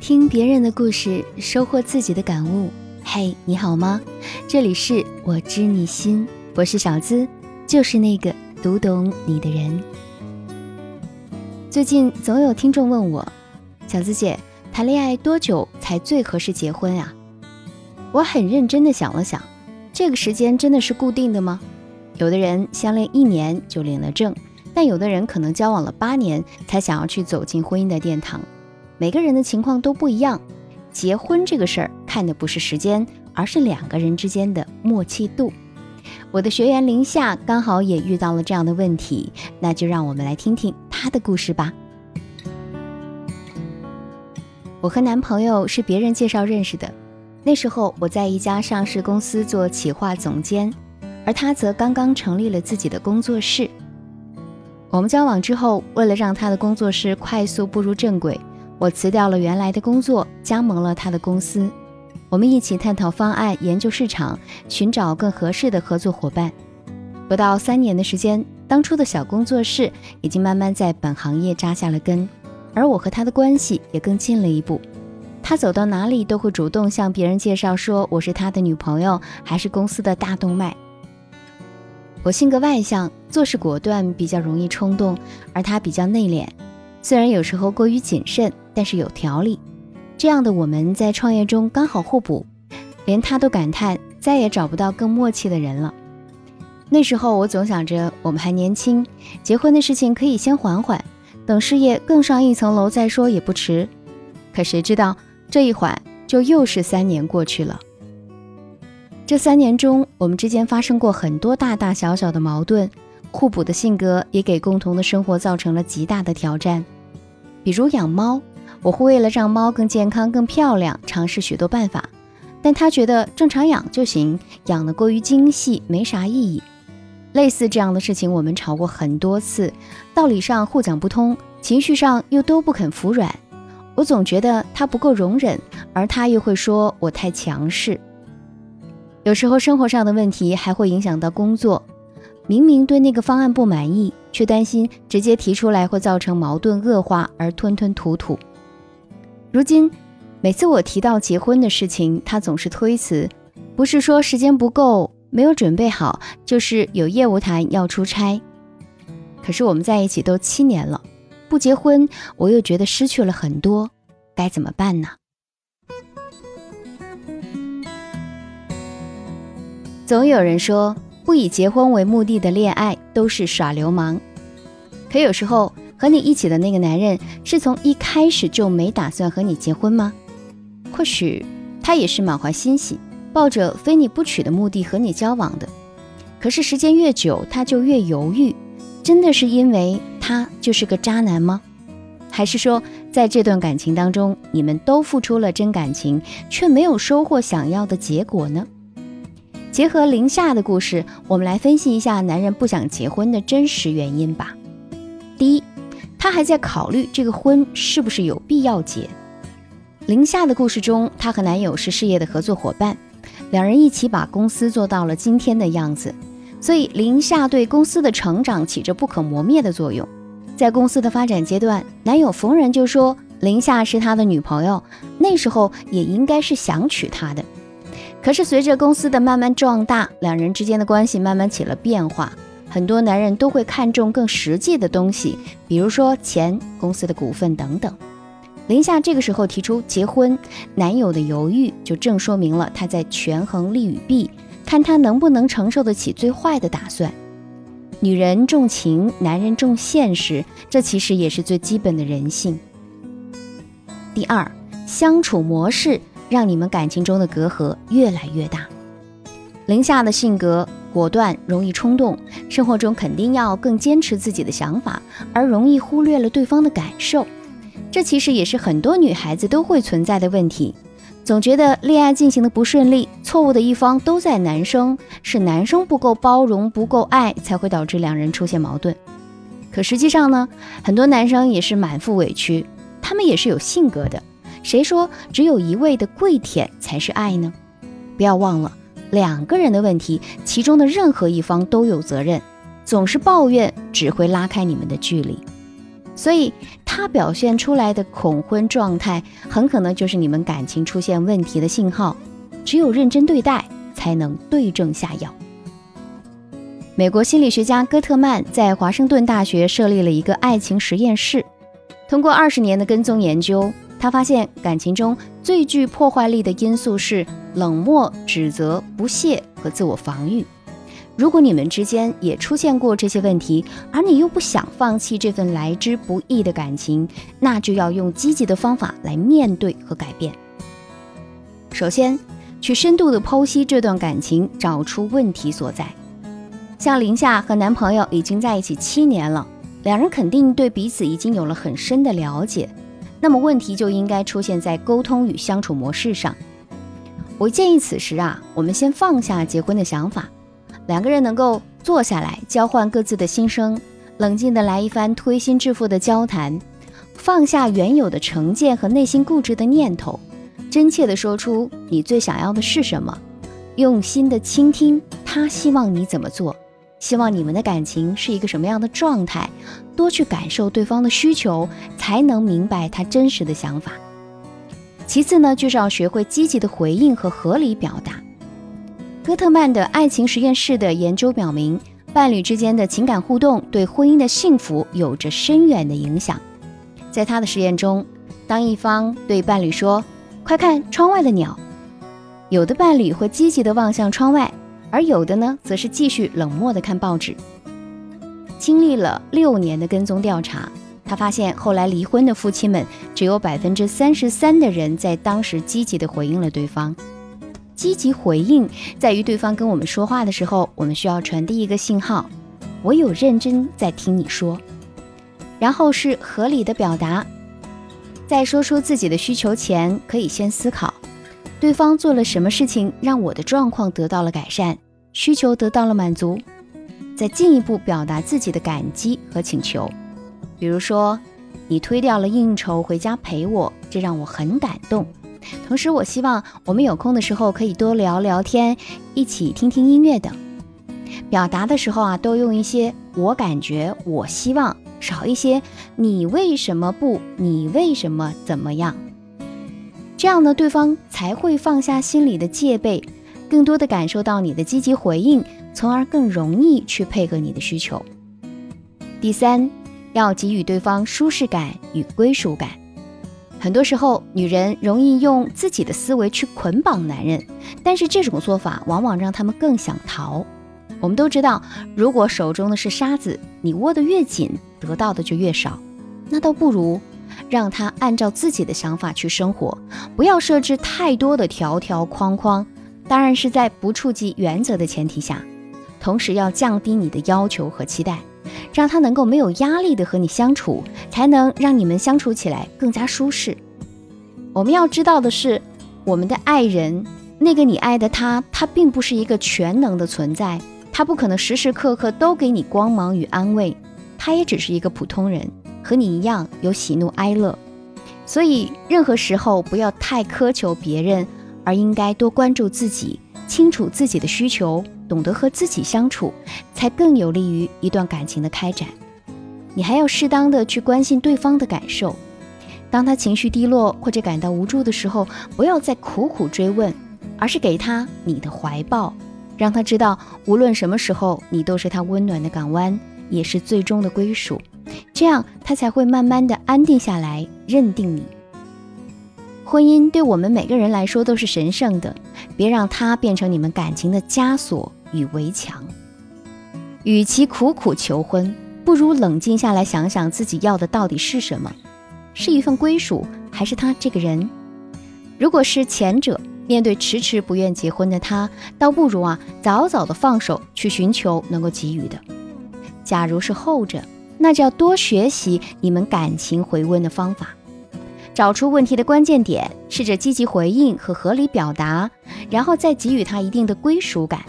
听别人的故事，收获自己的感悟。嘿，你好吗？这里是我知你心，我是小资，就是那个读懂你的人。最近总有听众问我，小资姐，谈恋爱多久才最合适结婚啊？我很认真的想了想，这个时间真的是固定的吗？有的人相恋一年就领了证，但有的人可能交往了八年才想要去走进婚姻的殿堂。每个人的情况都不一样，结婚这个事儿看的不是时间，而是两个人之间的默契度。我的学员林夏刚好也遇到了这样的问题，那就让我们来听听她的故事吧。我和男朋友是别人介绍认识的，那时候我在一家上市公司做企划总监，而他则刚刚成立了自己的工作室。我们交往之后，为了让他的工作室快速步入正轨。我辞掉了原来的工作，加盟了他的公司。我们一起探讨方案，研究市场，寻找更合适的合作伙伴。不到三年的时间，当初的小工作室已经慢慢在本行业扎下了根，而我和他的关系也更近了一步。他走到哪里都会主动向别人介绍说我是他的女朋友，还是公司的大动脉。我性格外向，做事果断，比较容易冲动，而他比较内敛。虽然有时候过于谨慎，但是有条理。这样的我们在创业中刚好互补，连他都感叹再也找不到更默契的人了。那时候我总想着我们还年轻，结婚的事情可以先缓缓，等事业更上一层楼再说也不迟。可谁知道这一缓就又是三年过去了。这三年中，我们之间发生过很多大大小小的矛盾。互补的性格也给共同的生活造成了极大的挑战，比如养猫，我会为了让猫更健康、更漂亮，尝试许多办法，但他觉得正常养就行，养的过于精细没啥意义。类似这样的事情，我们吵过很多次，道理上互讲不通，情绪上又都不肯服软。我总觉得他不够容忍，而他又会说我太强势。有时候生活上的问题还会影响到工作。明明对那个方案不满意，却担心直接提出来会造成矛盾恶化而吞吞吐吐。如今，每次我提到结婚的事情，他总是推辞，不是说时间不够、没有准备好，就是有业务谈要出差。可是我们在一起都七年了，不结婚我又觉得失去了很多，该怎么办呢？总有人说。不以结婚为目的的恋爱都是耍流氓。可有时候和你一起的那个男人是从一开始就没打算和你结婚吗？或许他也是满怀欣喜，抱着非你不娶的目的和你交往的。可是时间越久，他就越犹豫。真的是因为他就是个渣男吗？还是说在这段感情当中，你们都付出了真感情，却没有收获想要的结果呢？结合林夏的故事，我们来分析一下男人不想结婚的真实原因吧。第一，他还在考虑这个婚是不是有必要结。林夏的故事中，她和男友是事业的合作伙伴，两人一起把公司做到了今天的样子，所以林夏对公司的成长起着不可磨灭的作用。在公司的发展阶段，男友逢人就说林夏是他的女朋友，那时候也应该是想娶她的。可是随着公司的慢慢壮大，两人之间的关系慢慢起了变化。很多男人都会看重更实际的东西，比如说钱、公司的股份等等。林夏这个时候提出结婚，男友的犹豫就正说明了他在权衡利与弊，看他能不能承受得起最坏的打算。女人重情，男人重现实，这其实也是最基本的人性。第二，相处模式。让你们感情中的隔阂越来越大。林夏的性格果断，容易冲动，生活中肯定要更坚持自己的想法，而容易忽略了对方的感受。这其实也是很多女孩子都会存在的问题。总觉得恋爱进行的不顺利，错误的一方都在男生，是男生不够包容、不够爱，才会导致两人出现矛盾。可实际上呢，很多男生也是满腹委屈，他们也是有性格的。谁说只有一味的跪舔才是爱呢？不要忘了，两个人的问题，其中的任何一方都有责任。总是抱怨只会拉开你们的距离。所以他表现出来的恐婚状态，很可能就是你们感情出现问题的信号。只有认真对待，才能对症下药。美国心理学家戈特曼在华盛顿大学设立了一个爱情实验室，通过二十年的跟踪研究，他发现感情中最具破坏力的因素是冷漠、指责、不屑和自我防御。如果你们之间也出现过这些问题，而你又不想放弃这份来之不易的感情，那就要用积极的方法来面对和改变。首先，去深度的剖析这段感情，找出问题所在。像林夏和男朋友已经在一起七年了，两人肯定对彼此已经有了很深的了解，那么问题就应该出现在沟通与相处模式上。我建议此时啊，我们先放下结婚的想法。两个人能够坐下来交换各自的心声，冷静的来一番推心置腹的交谈，放下原有的成见和内心固执的念头，真切的说出你最想要的是什么，用心的倾听他希望你怎么做，希望你们的感情是一个什么样的状态，多去感受对方的需求，才能明白他真实的想法。其次呢，就是要学会积极的回应和合理表达。戈特曼的爱情实验室的研究表明，伴侣之间的情感互动对婚姻的幸福有着深远的影响。在他的实验中，当一方对伴侣说“快看窗外的鸟”，有的伴侣会积极地望向窗外，而有的呢，则是继续冷漠地看报纸。经历了六年的跟踪调查，他发现后来离婚的夫妻们，只有百分之三十三的人在当时积极地回应了对方。积极回应在于对方跟我们说话的时候，我们需要传递一个信号：我有认真在听你说。然后是合理的表达，在说出自己的需求前，可以先思考对方做了什么事情让我的状况得到了改善，需求得到了满足，再进一步表达自己的感激和请求。比如说，你推掉了应酬回家陪我，这让我很感动。同时，我希望我们有空的时候可以多聊聊天，一起听听音乐等。表达的时候啊，多用一些“我感觉”“我希望”，少一些“你为什么不”“你为什么怎么样”。这样呢，对方才会放下心里的戒备，更多的感受到你的积极回应，从而更容易去配合你的需求。第三，要给予对方舒适感与归属感。很多时候，女人容易用自己的思维去捆绑男人，但是这种做法往往让他们更想逃。我们都知道，如果手中的是沙子，你握得越紧，得到的就越少。那倒不如让他按照自己的想法去生活，不要设置太多的条条框框。当然是在不触及原则的前提下，同时要降低你的要求和期待。让他能够没有压力的和你相处，才能让你们相处起来更加舒适。我们要知道的是，我们的爱人，那个你爱的他，他并不是一个全能的存在，他不可能时时刻刻都给你光芒与安慰，他也只是一个普通人，和你一样有喜怒哀乐。所以，任何时候不要太苛求别人，而应该多关注自己，清楚自己的需求。懂得和自己相处，才更有利于一段感情的开展。你还要适当的去关心对方的感受。当他情绪低落或者感到无助的时候，不要再苦苦追问，而是给他你的怀抱，让他知道无论什么时候，你都是他温暖的港湾，也是最终的归属。这样他才会慢慢的安定下来，认定你。婚姻对我们每个人来说都是神圣的，别让它变成你们感情的枷锁。与围墙，与其苦苦求婚，不如冷静下来想想自己要的到底是什么，是一份归属，还是他这个人？如果是前者，面对迟迟不愿结婚的他，倒不如啊早早的放手，去寻求能够给予的。假如是后者，那就要多学习你们感情回温的方法，找出问题的关键点，试着积极回应和合理表达，然后再给予他一定的归属感。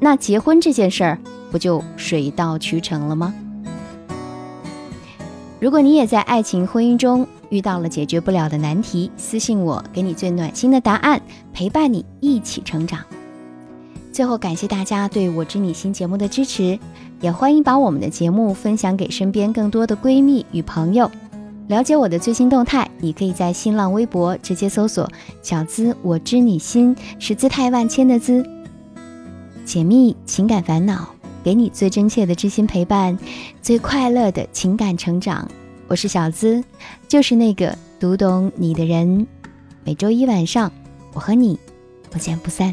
那结婚这件事儿不就水到渠成了吗？如果你也在爱情婚姻中遇到了解决不了的难题，私信我，给你最暖心的答案，陪伴你一起成长。最后，感谢大家对我知你心节目的支持。也欢迎把我们的节目分享给身边更多的闺蜜与朋友。了解我的最新动态，你可以在新浪微博直接搜索“小资我知你心”，是姿态万千的姿。解密情感烦恼，给你最真切的知心陪伴，最快乐的情感成长。我是小资，就是那个读懂你的人。每周一晚上，我和你不见不散。